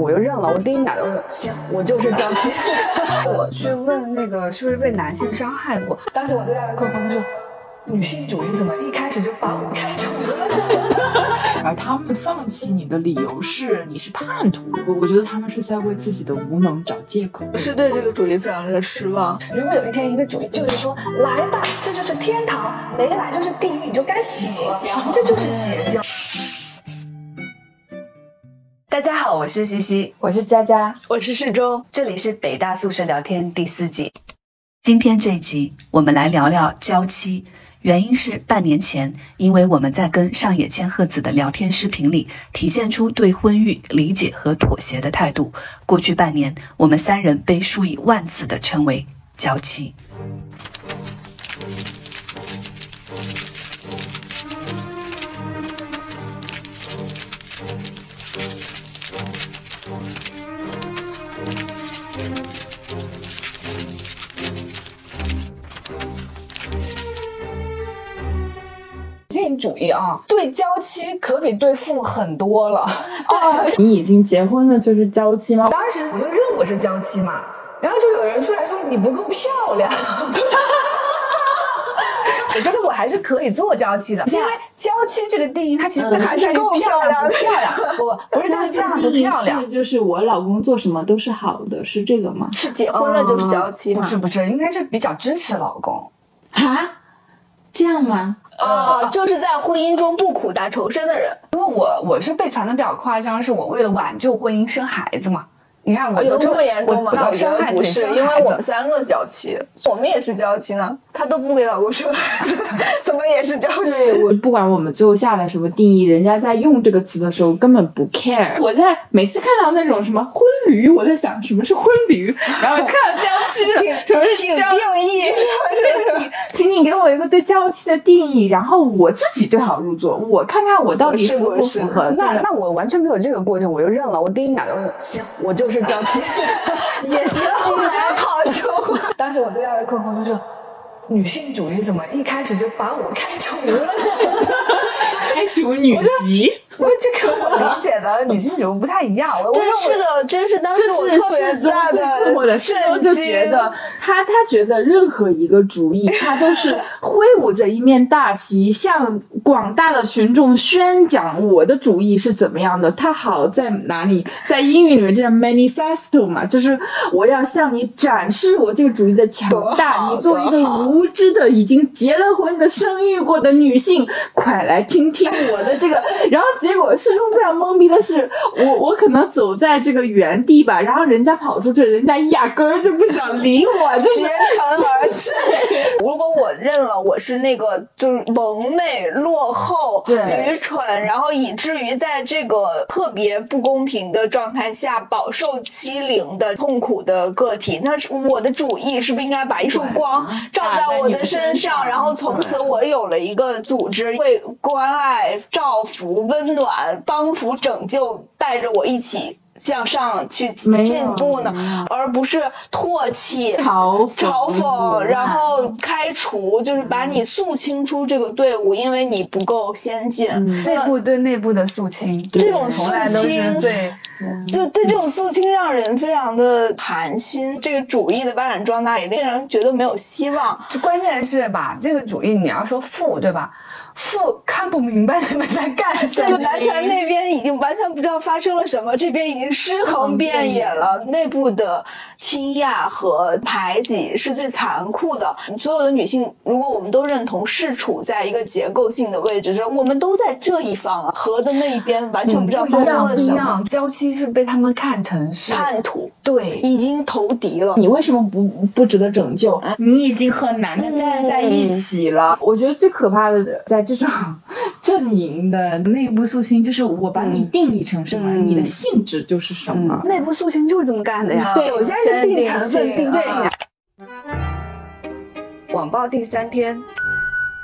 程我又认了。我第一秒就说行，我就是娇妻。我去问那个是不是被男性伤害过，当时我最大的困惑就是，女性主义怎么一开始就把我开除了？而他们放弃你的理由是你是叛徒，我我觉得他们是在为自己的无能找借口，是对这个主义非常的失望。如果有一天一个主义就是说来吧，这就是天堂，没来就是地狱，你就该死，这就是邪教。大家好，我是西西，我是佳佳，我是世忠，这里是北大宿舍聊天第四集。今天这一集我们来聊聊娇妻。原因是半年前，因为我们在跟上野千鹤子的聊天视频里体现出对婚育理解和妥协的态度，过去半年，我们三人被数以万次的称为娇妻。主义啊，对娇妻可比对父很多了啊！你已经结婚了就是娇妻吗？当时我就认我是娇妻嘛，然后就有人出来说你不够漂亮。我觉得我还是可以做娇妻的，因为娇妻这个定义，它其实还是够漂亮，漂亮。我不是漂亮不漂亮，就是我老公做什么都是好的，是这个吗？是结婚了就是娇妻吗？不是不是，应该是比较支持老公啊？这样吗？啊，就是在婚姻中不苦大仇深的人。因为我我是被传的比较夸张，是我为了挽救婚姻生孩子嘛。你看我有这么严重吗？我觉得不是，因为我们三个娇妻，我们也是娇妻呢。她都不给老公生孩子，怎么也是娇妻？我不管我们最后下来什么定义，人家在用这个词的时候根本不 care。我在每次看到那种什么婚驴，我在想什么是婚驴，然后看到娇妻，什么是娇定义？请你给我一个对娇妻的定义，然后我自己对号入座，我看看我到底符不符合。那那我完全没有这个过程，我就认了。我第一秒就行，我就。是娇妻 也行，好说话。当时我最大的困惑就是，女性主义怎么一开始就把我开除了？开除女籍。因为这跟我理解的女性主义不太一样。真是的，真是当时我特别大的我的世中就觉得他他觉得任何一个主义，他都是挥舞着一面大旗，向广大的群众宣讲我的主义是怎么样的。他好在哪里？在英语里面叫 manifesto 嘛，就是我要向你展示我这个主义的强大。你作为一个无知的、已经结了婚的、生育过的女性，快来听听我的这个，然后结。结果师兄非常懵逼的是，我我可能走在这个原地吧，然后人家跑出去，人家压根儿就不想理我，就绝尘而去。如果我认了我是那个就是蒙昧、落后、愚蠢，然后以至于在这个特别不公平的状态下饱受欺凌的痛苦的个体，那是我的主意是不是应该把一束光照在我的身上，然后从此我有了一个组织，会关爱、照拂、温暖。帮扶拯救，带着我一起向上去进步呢，而不是唾弃、嘲嘲讽，然后开除，就是把你肃清出这个队伍，因为你不够先进。内部对内部的肃清，这种从来都是最，就对这种肃清让人非常的寒心。这个主义的发展壮大也令人觉得没有希望。关键是吧，这个主义你要说富，对吧？父看不明白你们在干什么，就南拳那边已经完全不知道发生了什么，这边已经尸横遍野了。内部的倾轧和排挤是最残酷的。所有的女性，如果我们都认同是处在一个结构性的位置上，我们都在这一方啊，河的那一边完全不知道发生了什么。娇妻是被他们看成是叛徒，对，已经投敌了。你为什么不不值得拯救？你已经和男的站在一起了。我觉得最可怕的在。这种 阵营的内部肃清，就是我把你定义成什么，你的性质就是什么。内部肃清就是这么干的呀。首先是定成分、定性。网暴第三天，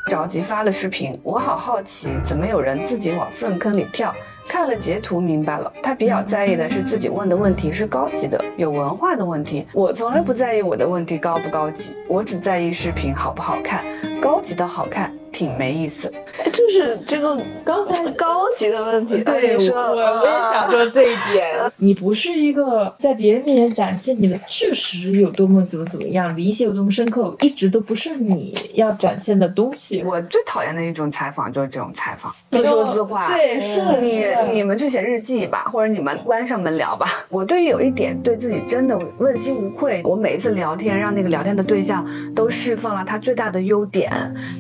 着急发了视频，我好好奇，怎么有人自己往粪坑里跳？看了截图明白了，他比较在意的是自己问的问题是高级的、有文化的问题。我从来不在意我的问题高不高级，我只在意视频好不好看，高级的好看。挺没意思。就是这个刚才 高级的问题。对，你说，我我也想说这一点。你不是一个在别人面前展现你的知识有多么怎么怎么样，理解有多么深刻，一直都不是你要展现的东西。我最讨厌的一种采访就是这种采访，自说自话。对，是的你你们去写日记吧，或者你们关上门聊吧。我对于有一点对自己真的问心无愧，我每一次聊天，让那个聊天的对象都释放了他最大的优点，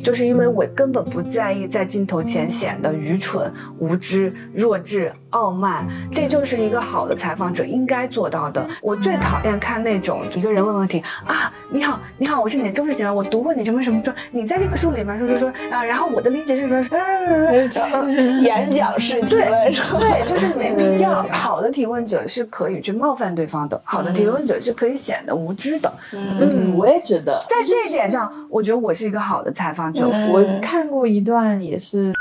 就是因为我根本不在意在镜头前显得愚蠢、无知、弱智、傲慢，这就是一个好的采访者应该做到的。我最讨厌看那种一个人问问题啊，你好，你好，我是你的忠实喜欢，我读过你什么什么书，你在这个书里面说说说啊，然后我的理解是什么？演讲式提对问是吧？对，就是没必要。好的提问者是可以去冒犯对方的，好的提问者是可以显得无知的。嗯，我也觉得，在这一点上，我觉得我是一个好的采访者。我看过一段也是。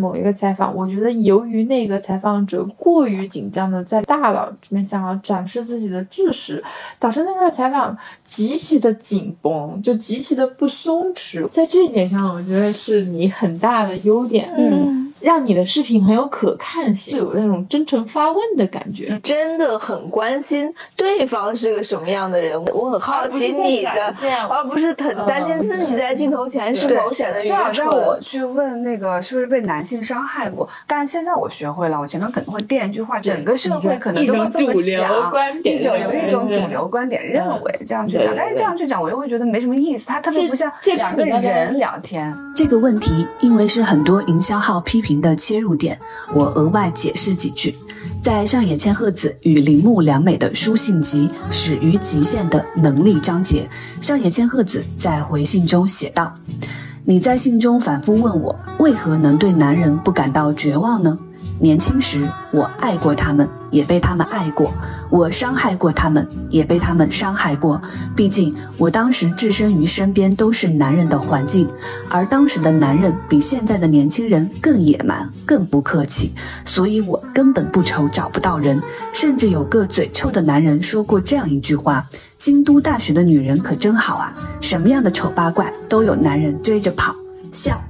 某一个采访，我觉得由于那个采访者过于紧张的在大佬这边想要展示自己的知识，导致那个采访极其的紧绷，就极其的不松弛。在这一点上，我觉得是你很大的优点，嗯，让你的视频很有可看性，有那种真诚发问的感觉。真的很关心对方是个什么样的人，我很好奇你的，而不是很担心自己在镜头前是否显得愚就好像。我去问那个是不是被男性伤害过，但现在我学会了，我前面可能会垫一句话，整个社会可能都会这么一种主流想，一种有一种主流观点认为这样去讲，但是这样去讲，我又会觉得没什么意思，它特别不像这两个人聊天。这个问题因为是很多营销号批评的切入点，我额外解释几句。在上野千鹤子与铃木良美的书信集《始于极限的能力》章节，上野千鹤子在回信中写道：“你在信中反复问我，为何能对男人不感到绝望呢？年轻时我爱过他们，也被他们爱过；我伤害过他们，也被他们伤害过。毕竟我当时置身于身边都是男人的环境，而当时的男人比现在的年轻人更野蛮、更不客气，所以我根本不愁找不到人。甚至有个嘴臭的男人说过这样一句话：“京都大学的女人可真好啊，什么样的丑八怪都有男人追着跑。”笑。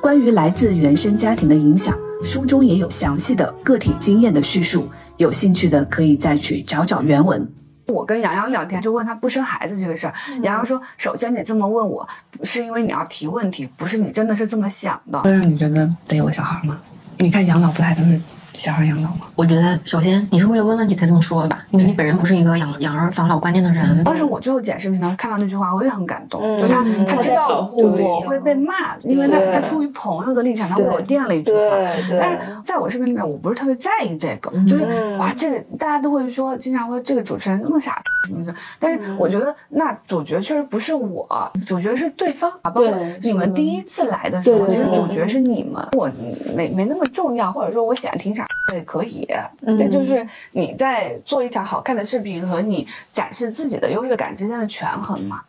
关于来自原生家庭的影响，书中也有详细的个体经验的叙述，有兴趣的可以再去找找原文。我跟洋洋聊天，就问他不生孩子这个事儿。洋洋说：“首先你这么问我，是因为你要提问题，不是你真的是这么想的。”会让你觉得得有个小孩吗？你看养老不太都是小孩养老吗？我觉得首先你是为了问问题才这么说的吧，因为你本人不是一个养养儿防老观念的人。当时我最后剪视频的时候看到那句话，我也很感动。嗯就他嗯他知道我会被骂，因为他他出于朋友的立场，他为我垫了一句话。对对但是在我视频里面，我不是特别在意这个，就是嗯哇，这个大家都会说，经常会这个主持人那么傻什么的。但是我觉得那主角确实不是我，主角是对方啊，包括对你们第一次来的时候，其实主角是你们，我没没那么重要，或者说我显得挺傻也可以。对就是你在做一条好看的视频和你展示自己的优越感之间的权衡嘛。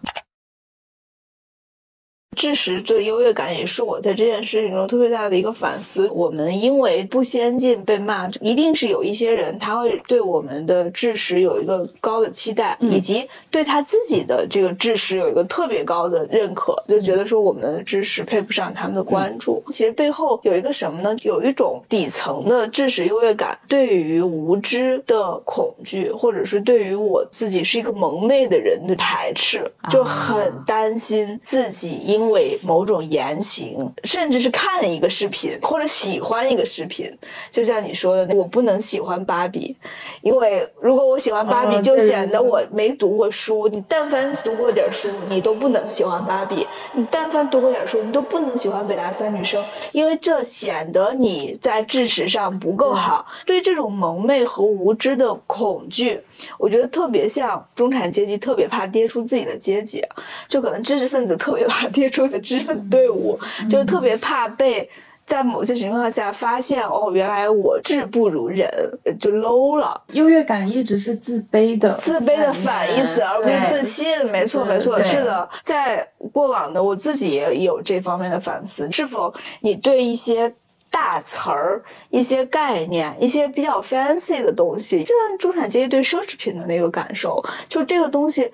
知识这个优越感也是我在这件事情中特别大的一个反思。我们因为不先进被骂，一定是有一些人他会对我们的知识有一个高的期待，以及对他自己的这个知识有一个特别高的认可，就觉得说我们的知识配不上他们的关注。其实背后有一个什么呢？有一种底层的知识优越感，对于无知的恐惧，或者是对于我自己是一个蒙昧的人的排斥，就很担心自己因为某种言行，甚至是看一个视频或者喜欢一个视频，就像你说的，我不能喜欢芭比，因为如果我喜欢芭比，哦就对对显得我没读过书。你但凡读过点书，你都不能喜欢芭比；你但凡读过点书，你都不能喜欢北大三女生，因为这显得你在知识上不够好。对这种蒙昧和无知的恐惧，我觉得特别像中产阶级特别怕跌出自己的阶级，就可能知识分子特别怕跌出知识分子队伍，就是特别怕被。在某些情况下发现哦，原来我智不如人，就 low 了。优越感一直是自卑的，自卑的反义词，而不是自信。没错，没错，是的。在过往的我自己也有这方面的反思，是否你对一些大词儿、一些概念、一些比较 fancy 的东西，就像中产阶级对奢侈品的那个感受，就这个东西。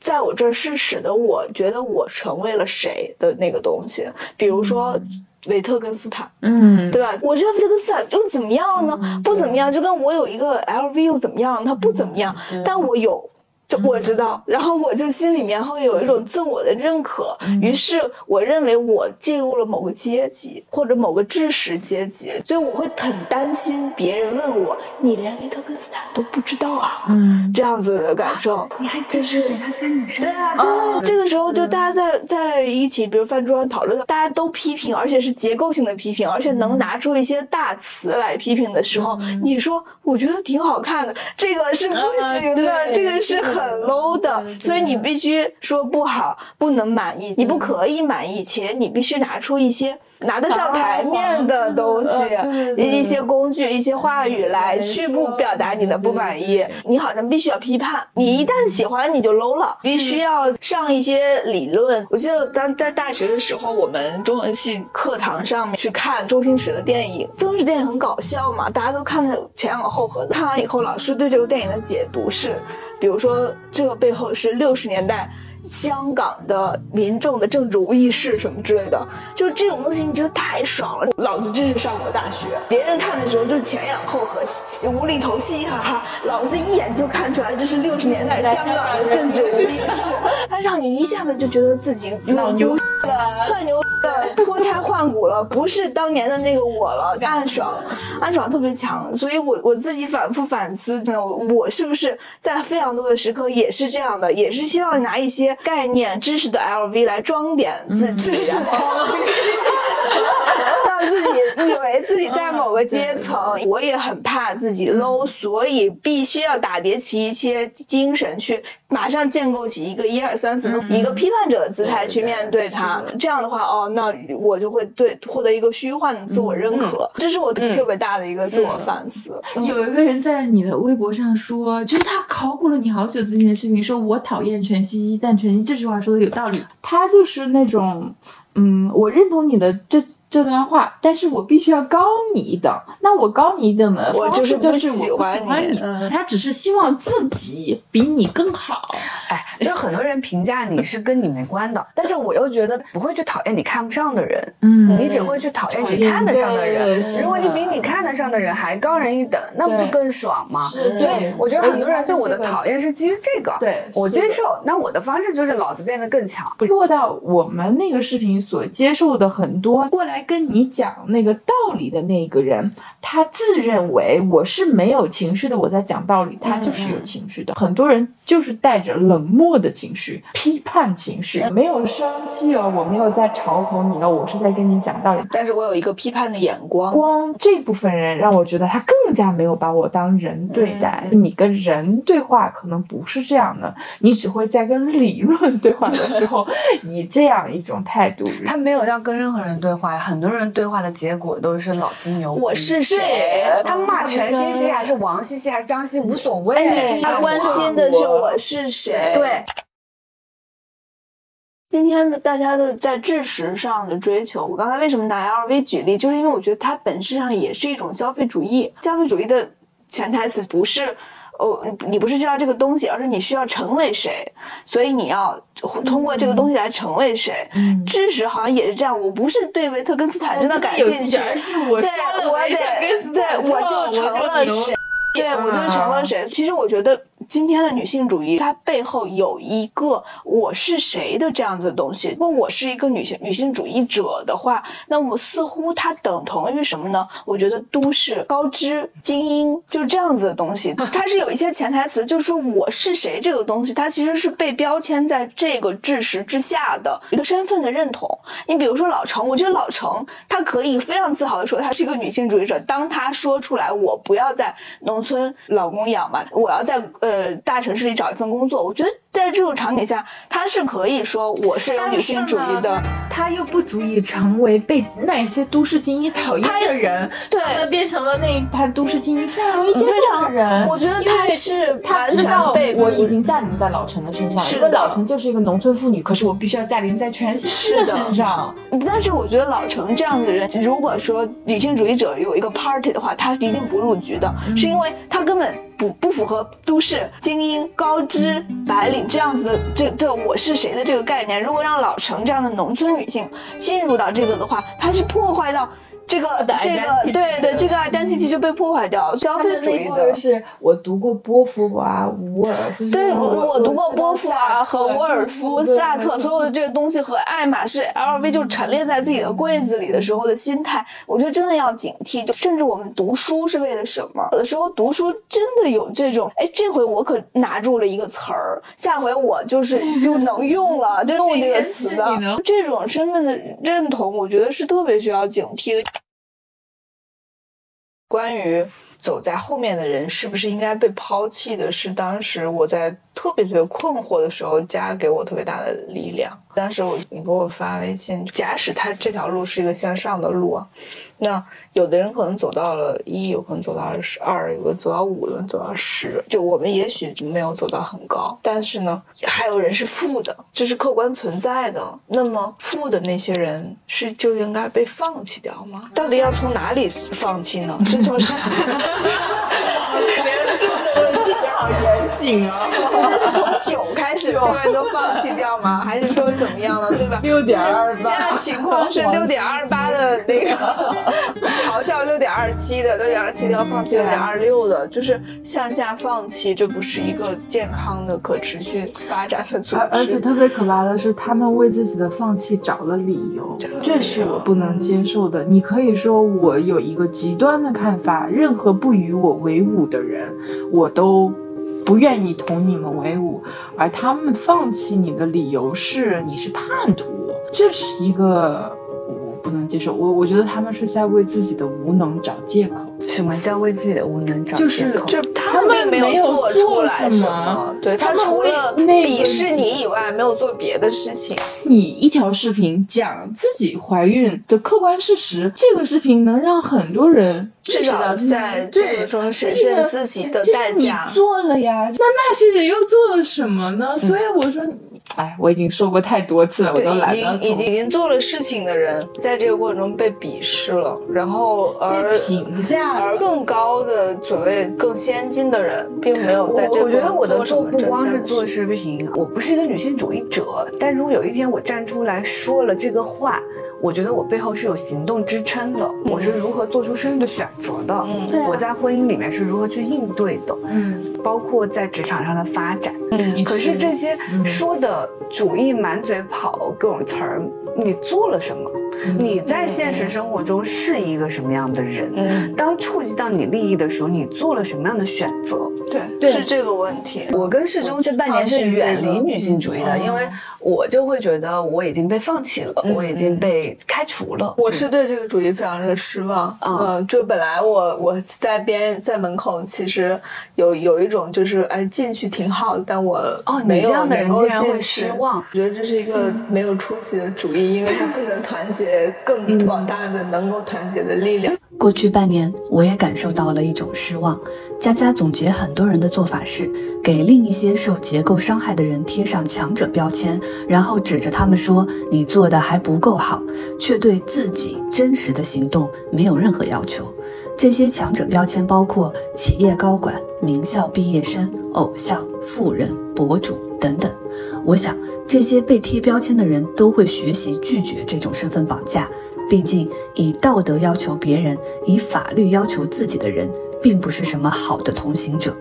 在我这儿是使得我觉得我成为了谁的那个东西，比如说维特根斯坦，嗯，对吧？我这维特根斯坦又怎么样呢？不怎么样，就跟我有一个 LV 又怎么样？它不怎么样，但我有。就我知道，然后我就心里面会有一种自我的认可，于是我认为我进入了某个阶级或者某个知识阶级，所以我会很担心别人问我，你连维特根斯坦都不知道啊，嗯，这样子的感受。你还真是给他三女生？对啊，对，这个时候就大家在在一起，比如饭桌上讨论，大家都批评，而且是结构性的批评，而且能拿出一些大词来批评的时候，你说我觉得挺好看的，这个是不行的，这个是很。很 low 的，所以你必须说不好，不能满意，你不可以满意，且你必须拿出一些拿得上台面的东西，一些工具、一些话语来去不表达你的不满意。你好像必须要批判，你一旦喜欢你就 low 了，必须要上一些理论。我记得咱在大学的时候，我们中文系课堂上面去看周星驰的电影，周星驰电影很搞笑嘛，大家都看的前仰后合的。看完以后，老师对这个电影的解读是。比如说，这个背后是六十年代香港的民众的政治无意识什么之类的，就是这种东西，你觉得太爽了。老子真是上过大学，别人看的时候就是前仰后合、无厘头、嘻嘻哈哈，老子一眼就看出来这是六十年代香港的政治无意识，他让你一下子就觉得自己老牛，特牛的。脱胎换骨了，不是当年的那个我了，暗爽，暗爽特别强，所以我我自己反复反思，我是不是在非常多的时刻也是这样的，也是希望拿一些概念知识的 LV 来装点自己。让自己以为自己在某个阶层，我也很怕自己 low，所以必须要打叠起一些精神，去马上建构起一个一二三四，一个批判者的姿态去面对它。这样的话，哦，那我就会对获得一个虚幻的自我认可。这是我特别大的一个自我反思。有一个人在你的微博上说，就是他考古了你好久之前的事情，说我讨厌全西西，但全西这句话说的有道理。他就是那种。嗯，我认同你的这这段话，但是我必须要高你一等。那我高你一等的方式就是我不喜欢你，他只是希望自己比你更好。哎，就很多人评价你是跟你没关的，但是我又觉得不会去讨厌你看不上的人，嗯，你只会去讨厌你看得上的人。如果你比你看得上的人还高人一等，那不就更爽吗？所以我觉得很多人对我的讨厌是基于这个，对我接受。那我的方式就是老子变得更强。落到我们那个视频。所接受的很多过来跟你讲那个道理的那个人，他自认为我是没有情绪的，我在讲道理，他就是有情绪的。很多人就是带着冷漠的情绪、批判情绪，没有生气哦，我没有在嘲讽你哦，我是在跟你讲道理，但是我有一个批判的眼光。光这部分人让我觉得他更加没有把我当人对待。你跟人对话可能不是这样的，你只会在跟理论对话的时候 以这样一种态度。他没有要跟任何人对话，很多人对话的结果都是老金牛。我是谁？他骂全西西还是王西西还是张西无所谓，他关心的是我是谁。对。今天的大家的在知识上的追求，我刚才为什么拿 LV 举例，就是因为我觉得它本质上也是一种消费主义。消费主义的潜台词不是。哦，你不是需要这个东西，而是你需要成为谁，所以你要通过这个东西来成为谁。知识好像也是这样，我不是对维特根斯坦真的感兴趣，而是我对我得对我就成了谁，对我就成了谁。其实我觉得。今天的女性主义，它背后有一个我是谁的这样子的东西。如果我是一个女性女性主义者的话，那我似乎它等同于什么呢？我觉得都市高知精英就是这样子的东西。它是有一些潜台词，就是说我是谁这个东西，它其实是被标签在这个知识之下的一个身份的认同。你比如说老程，我觉得老程他可以非常自豪的说他是一个女性主义者。当他说出来我不要在农村老公养嘛，我要在呃。呃，大城市里找一份工作，我觉得。在这种场景下，他是可以说我是有女性主义的，他又不足以成为被那些都市精英讨厌的人，对，变成了那一派都市精英非常容易接受的人。我觉得他是他知道我已经驾临在老陈的身上，是个老陈就是一个农村妇女，可是我必须要驾临在全西西的身上。但是我觉得老陈这样的人，如果说女性主义者有一个 party 的话，他一定不入局的，是因为他根本不不符合都市精英高知白领。这样子的这这我是谁的这个概念，如果让老成这样的农村女性进入到这个的话，它是破坏到。这个这个对对，这个 identity 就被破坏掉，消费主义的。是我读过波伏娃、伍尔夫。对，我读过波伏娃和沃尔夫、萨特，所有的这个东西和爱马仕、LV 就陈列在自己的柜子里的时候的心态，我觉得真的要警惕。就甚至我们读书是为了什么？有的时候读书真的有这种，哎，这回我可拿住了一个词儿，下回我就是 就能用了，就用这个词的。这种身份的认同，我觉得是特别需要警惕的。关于走在后面的人是不是应该被抛弃的，是当时我在特别特别困惑的时候，家给我特别大的力量。当时我你给我发微信，假使他这条路是一个向上的路啊，那有的人可能走到了一，有可能走到了十二，有的走到五，有人走到十。就我们也许没有走到很高，但是呢，还有人是负的，这是客观存在的。那么负的那些人是就应该被放弃掉吗？到底要从哪里放弃呢？是从？好严肃的问题，好严。谨啊！这是从九开始，这边都放弃掉吗？还是说怎么样了？对吧？六点二八。现在情况是六点二八的那个 嘲笑六点二七的，六点二七要放弃六点二六的，就是向下放弃，这不是一个健康的、可持续发展的组织。而且特别可怕的是，他们为自己的放弃找了理由，这是我不能接受的。你可以说我有一个极端的看法，任何不与我为伍的人，我都。不愿意同你们为伍，而他们放弃你的理由是你是叛徒，这是一个不能接受。我我觉得他们是在为自己的无能找借口。什么叫为自己的无能找借口？就是他们没有做出来什么，对他除了鄙视你以外，没有做别的事情。你一条视频讲自己怀孕的客观事实，这个视频能让很多人至少在这个中审慎自己的代价。你做了呀，那那些人又做了什么呢？所以我说。哎，我已经说过太多次了，我都已经已经已经做了事情的人，在这个过程中被鄙视了，然后而评价，而更高的所谓更先进的人，并没有在这个。我觉得我的做不光是做视频，我不是一个女性主义者，但如果有一天我站出来说了这个话。我觉得我背后是有行动支撑的，我是如何做出生育的选择的，嗯。我在婚姻里面是如何去应对的，嗯，包括在职场上的发展，嗯，可是这些说的主义满嘴跑各种词儿，你做了什么？你在现实生活中是一个什么样的人？嗯，当触及到你利益的时候，你做了什么样的选择？对，是这个问题。我跟世忠这半年是远离女性主义的，因为我就会觉得我已经被放弃了，我已经被开除了。我是对这个主义非常的失望。嗯，就本来我我在边在门口，其实有有一种就是哎进去挺好的，但我哦，你这样的人竟然会失望。我觉得这是一个没有出息的主义，因为它不能团结更广大的能够团结的力量。过去半年，我也感受到了一种失望。佳佳总结，很多多人的做法是给另一些受结构伤害的人贴上强者标签，然后指着他们说你做的还不够好，却对自己真实的行动没有任何要求。这些强者标签包括企业高管、名校毕业生、偶像、富人、博主等等。我想，这些被贴标签的人都会学习拒绝这种身份绑架。毕竟，以道德要求别人，以法律要求自己的人，并不是什么好的同行者。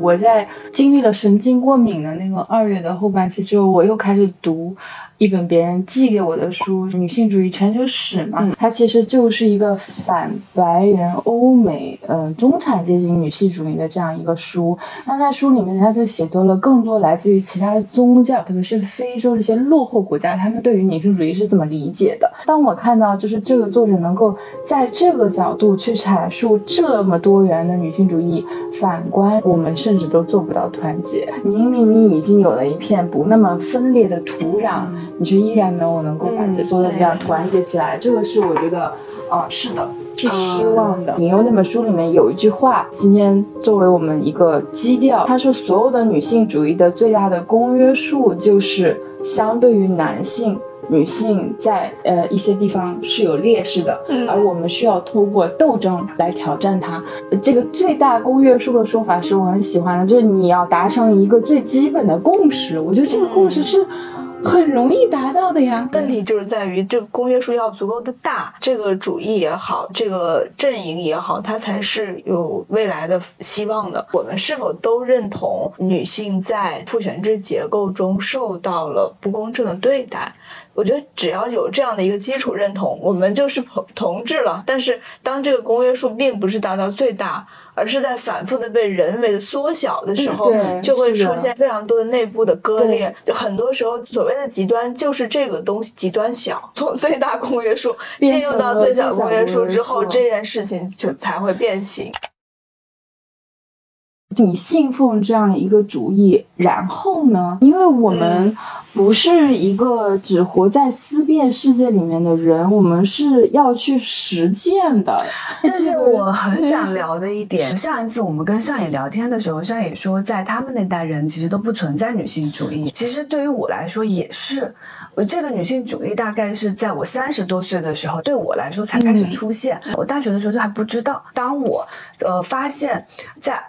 我在经历了神经过敏的那个二月的后半期之后，我又开始读。一本别人寄给我的书《女性主义全球史》嘛，它其实就是一个反白人欧美，嗯，中产阶级女性主义的这样一个书。那在书里面，它就写多了更多来自于其他的宗教，特别是非洲这些落后国家，他们对于女性主义是怎么理解的。当我看到就是这个作者能够在这个角度去阐述这么多元的女性主义，反观我们甚至都做不到团结。明明你已经有了一片不那么分裂的土壤。你却依然没有能够把这所有的力量团结起来，这个是我觉得，啊，是的，是失望的。引用那本书里面有一句话，今天作为我们一个基调，他说所有的女性主义的最大的公约数就是相对于男性。女性在呃一些地方是有劣势的，嗯而我们需要通过斗争来挑战它。呃这个最大公约数的说法是我很喜欢的，就是你要达成一个最基本的共识。我觉得这个共识是很容易达到的呀。问题就是在于这个公约数要足够的大，这个主义也好，这个阵营也好，它才是有未来的希望的。我们是否都认同女性在父权制结构中受到了不公正的对待？我觉得只要有这样的一个基础认同，我们就是同同志了。但是当这个公约数并不是达到最大，而是在反复的被人为的缩小的时候，嗯就会出现非常多的内部的割裂。很多时候，所谓的极端就是这个东西极端小，从最大公约数进入到最小公约数之后，这件事情就才会变形。你信奉这样一个主义，然后呢？因为我们不是一个只活在思辨世界里面的人，我们是要去实践的。这是我很想聊的一点。上一次我们跟上野聊天的时候，上野说，在他们那代人其实都不存在女性主义。其实对于我来说也是，我这个女性主义大概是在我三十多岁的时候，对我来说才开始出现。我大学的时候就还不知道。当我呃发现，在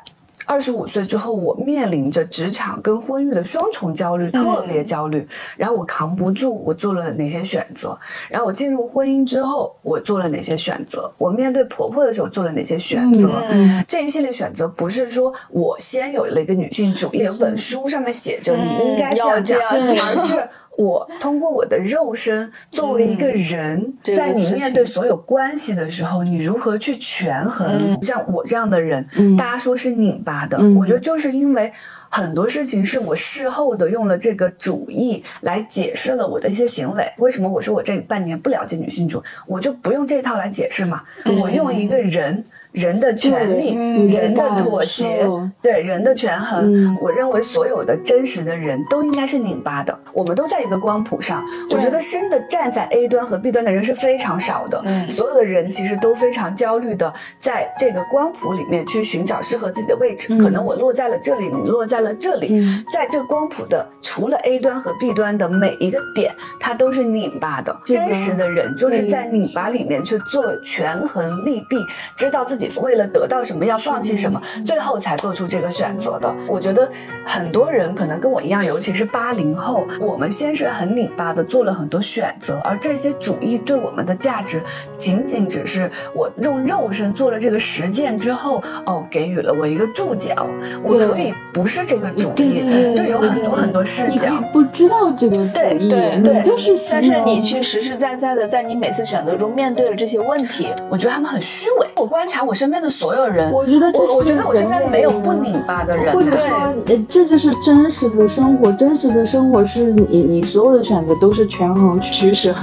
二十五岁之后，我面临着职场跟婚育的双重焦虑，特别焦虑。然后我扛不住，我做了哪些选择？然后我进入婚姻之后，我做了哪些选择？我面对婆婆的时候做了哪些选择？嗯这一系列选择不是说我先有了一个女性主义，有本书上面写着你应该这样这样而是。我通过我的肉身作为一个人，这个在你面对所有关系的时候，你如何去权衡？嗯像我这样的人，嗯大家说是拧巴的，嗯我觉得就是因为很多事情是我事后的用了这个主义来解释了我的一些行为。为什么我说我这半年不了解女性主义，我就不用这套来解释嘛？我用一个人。人的权利，嗯人的妥协，对人的权衡，嗯我认为所有的真实的人都应该是拧巴的。我们都在一个光谱上，我觉得真的站在 A 端和 B 端的人是非常少的。嗯所有的人其实都非常焦虑的，在这个光谱里面去寻找适合自己的位置。嗯可能我落在了这里，你落在了这里，嗯在这个光谱的除了 A 端和 B 端的每一个点，它都是拧巴的。真实的人就是在拧巴里面去做权衡利弊，知道自己为了得到什么要放弃什么，最后才做出这个选择的。我觉得很多人可能跟我一样，尤其是八零后，我们先是很拧巴的做了很多选择，而这些主义对我们的价值，仅仅只是我用肉身做了这个实践之后，哦，给予了我一个注脚，我可以不是这个主义就有很多很多视角。不知道这个主对义，对对就是但是你去。去实实在在的在你每次选择中面对了这些问题，我觉得他们很虚伪。我观察我身边的所有人，我觉得这我我觉得我身边没有不拧巴的人，或者说，呃，这就是真实的生活。真实的生活是你你所有的选择都是权衡取舍，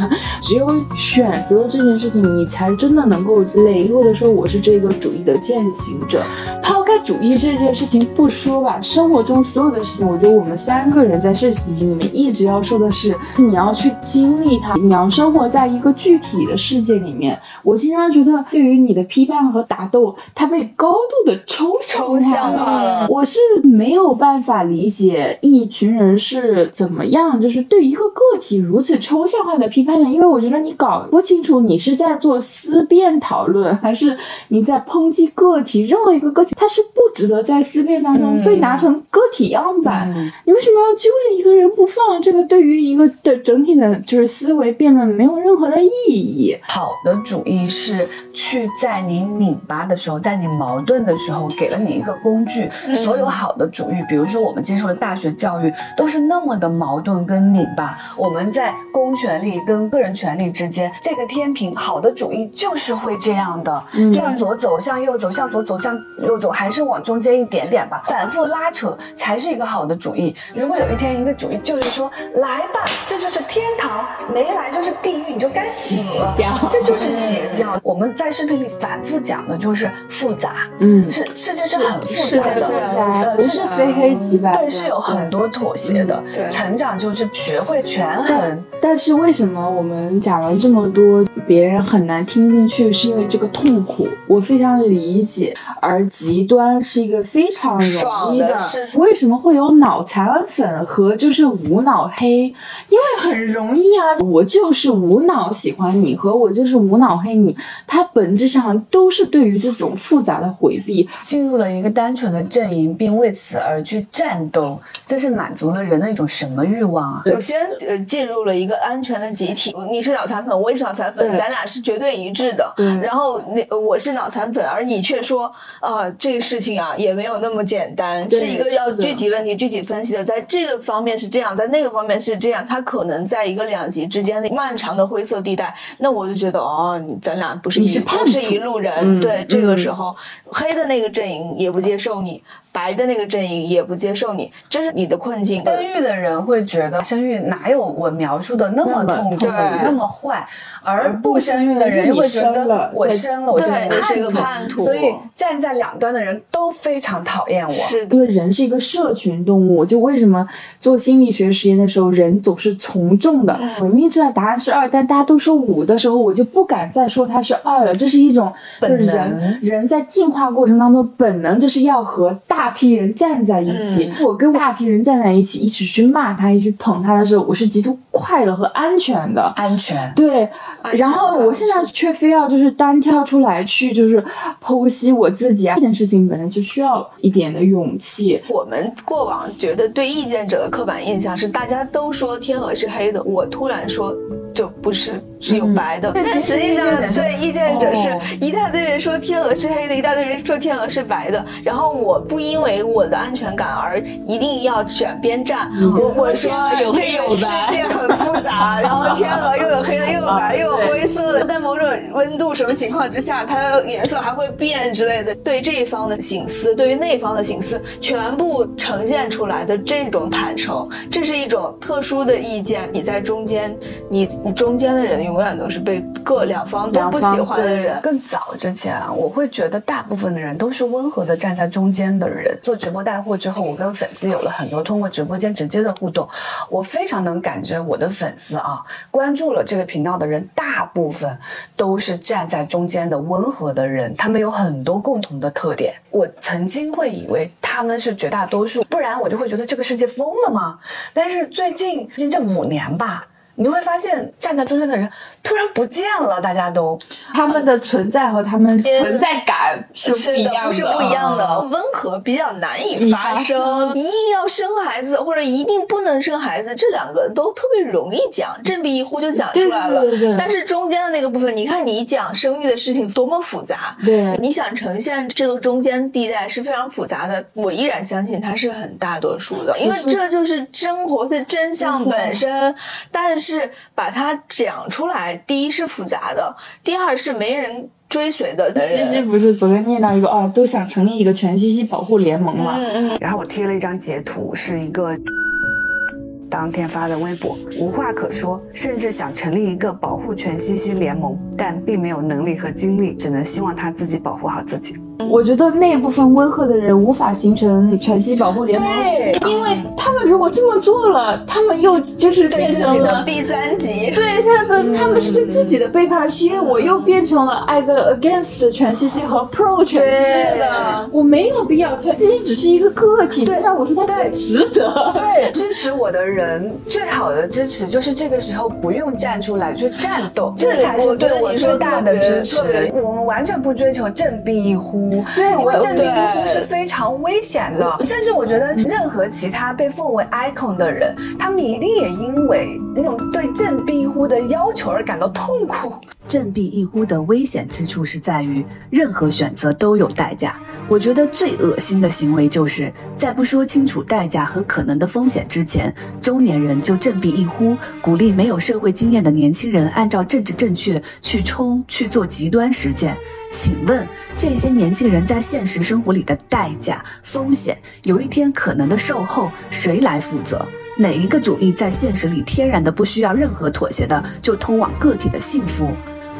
只有选择这件事情，你才真的能够磊落的说我是这个主义的践行者。抛开主义这件事情不说吧，生活中所有的事情，我觉得我们三个人在事情里面一直要说的是，你要去经历它，你要生活在一个具体的世界里面。我经常觉得，对于你的批判和打斗，它被高度的抽象抽象化了。我是没有办法理解一群人是怎么样，就是对一个个体如此抽象化的批判的，因为我觉得你搞不清楚你是在做思辨讨论，还是你在抨击个体。任何一个个体，它是不值得在思辨当中被拿成个体样板。你为什么要揪着一个人不放？这个对于一个的整体的，就是思维辩论没有任何的意义。好的主义是去在你拧巴的时候，在你矛盾的时候，给了你一个工具。所有好的主义，比如说我们接受的大学教育，都是那么的矛盾跟拧巴。我们在公权力跟个人权利之间，这个天平，好的主义就是会这样的，嗯向左走，向右走，向左走，向右走，还是往中间一点点吧，反复拉扯才是一个好的主义。如果有一天一个主义就是说，来吧，这就是天堂，没来就是地狱，你就该死了。这就是邪教。我们在视频里反复讲的就是复杂，嗯，是世界是很复杂的，呃不是非黑即白，对，是有很多妥协的。对成长就是学会权衡，但是为什么我们讲了这么多，别人很难听进去？是因为这个痛苦，我非常理解。而极端是一个非常容易的。为什么会有脑残粉和就是无脑黑？因为很容易啊，我就是无脑喜欢你和我就是无脑黑你，它本质上都是对于这种复杂的回避，进入了一个单纯的阵营，并为此而去战斗，这是满足了人的一种什么欲望啊？首先，呃，进入了一个安全的集体。你是脑残粉，我也是脑残粉，咱俩是绝对一致的。然后那我是脑残粉，而你却说啊，这个事情啊也没有那么简单，是一个要具体问题具体分析的。在这个方面是这样，在那个方面是这样，它可能在一个两极之间的漫长的灰色地带。那我就觉得哦，咱俩不是你是不是一路人？对，这个时候黑的那个阵营也不接受你。白的那个阵营也不接受你，这是你的困境。生育的人会觉得生育哪有我描述的那么痛苦、那么坏，而不生育的人会觉得我生了，我是一个叛徒。所以站在两端的人都非常讨厌我。是因为人是一个社群动物，就为什么做心理学实验的时候，人总是从众的。我明明知道答案是二，但大家都说五的时候，我就不敢再说它是二了。这是一种本能，人在进化过程当中本能就是要和大。大批人站在一起，我跟大批人站在一起，一起去骂他，一起捧他的时候，我是极度快乐和安全的。安全，对。然后我现在却非要就是单挑出来去，就是剖析我自己啊，这件事情本身就需要一点的勇气。我们过往觉得对意见者的刻板印象是，大家都说天鹅是黑的，我突然说。就不是只有白的，但实际上对意见者是一大堆人说天鹅是黑的，一大堆人说天鹅是白的。然后我不因为我的安全感而一定要选边站。我我说有黑有白，世界很复杂，然后 天鹅又有黑的，又有白，又有灰色的，在某种温度什么情况之下，它的颜色还会变之类的。对这一方的醒思，对于那方的醒思，全部呈现出来的这种坦诚，这是一种特殊的意见。你在中间，你。你中间的人永远都是被各两方都不喜欢的人。更早之前，我会觉得大部分的人都是温和的站在中间的人。做直播带货之后，我跟粉丝有了很多通过直播间直接的互动，我非常能感知我的粉丝啊，关注了这个频道的人，大部分都是站在中间的温和的人。他们有很多共同的特点。我曾经会以为他们是绝大多数，不然我就会觉得这个世界疯了吗？但是最近近这五年吧。你会发现，站在中间的人突然不见了，大家都他们的存在和他们存在感是不一样的，是不一样的。温和比较难以发生，一定要生孩子或者一定不能生孩子，这两个都特别容易讲，振臂一呼就讲出来了。但是中间的那个部分，你看你讲生育的事情多么复杂，对，你想呈现这个中间地带是非常复杂的。我依然相信它是很大多数的，因为这就是生活的真相本身。但是。是把它讲出来，第一是复杂的，第二是没人追随的。西西不是昨天念到一个哦，都想成立一个全西西保护联盟嘛？嗯嗯。然后我贴了一张截图，是一个当天发的微博，无话可说，甚至想成立一个保护全西西联盟，但并没有能力和精力，只能希望他自己保护好自己。我觉得那部分温和的人无法形成全息保护联盟，因为他们如果这么做了，他们又就是变成了第三级，对他们，他们是对自己的背叛，是因为我又变成了 either against 全息系和 pro 全息的，我没有必要，全息系只是一个个体，对，我说他不值得，对，支持我的人最好的支持就是这个时候不用站出来去战斗，这才是对我最大的支持。我们完全不追求振臂一呼。对，因为振臂一呼是非常危险的，甚至我觉得任何其他被奉为 icon 的人，他们一定也因为那种对振臂一呼的要求而感到痛苦。振臂一呼的危险之处是在于，任何选择都有代价。我觉得最恶心的行为就是在不说清楚代价和可能的风险之前，中年人就振臂一呼，鼓励没有社会经验的年轻人按照政治正确去冲去做极端实践。请问这些年轻人在现实生活里的代价、风险，有一天可能的售后，谁来负责？哪一个主义在现实里天然的不需要任何妥协的，就通往个体的幸福？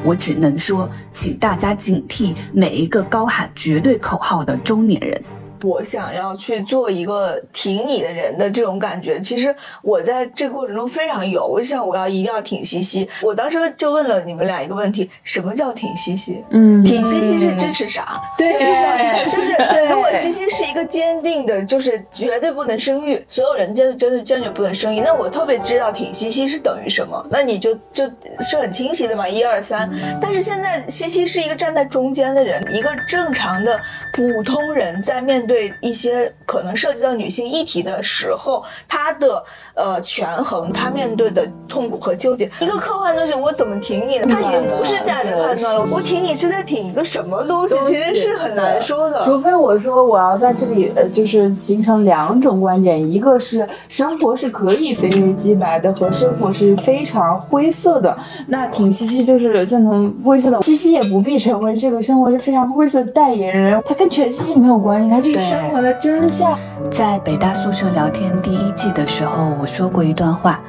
我只能说，请大家警惕每一个高喊绝对口号的中年人。我想要去做一个挺你的人的这种感觉。其实我在这个过程中非常有，我想我要一定要挺西西。我当时就问了你们俩一个问题：什么叫挺西西？嗯，挺西西是支持啥？对，就是如果西西是一个坚定的，就是绝对不能生育，所有人坚坚坚决不能生育，那我特别知道挺西西是等于什么，那你就就是很清晰的嘛，一二三。但是现在西西是一个站在中间的人，一个正常的普通人在面对一些可能涉及到女性议题的时候，她的呃权衡，她面对的痛苦和纠结。一个科幻东西，我怎么挺你呢？他已经不是价值判断了，我挺你是在挺一个什么东西？其实是很难说的。除非我说我要在这里呃，就是形成两种观点，一个是生活是可以非黑即白的，和生活是非常灰色的。那挺西西就是赞同灰色的，西西也不必成为这个生活是非常灰色的代言人，他跟全西西没有关系，他就是生活的真相。在北大宿舍聊天第一季的时候，我说过一段话，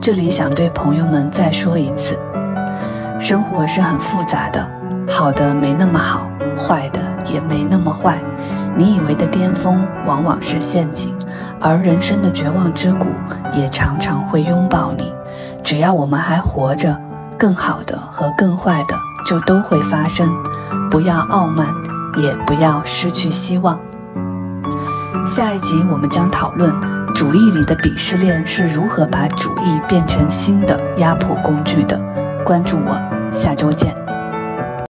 这里想对朋友们再说一次：生活是很复杂的，好的没那么好，坏的也没那么坏。你以为的巅峰往往是陷阱，而人生的绝望之谷也常常会拥抱你。只要我们还活着，更好的和更坏的就都会发生。不要傲慢，也不要失去希望。下一集我们将讨论主义里的鄙视链是如何把主义变成新的压迫工具的。关注我，下周见。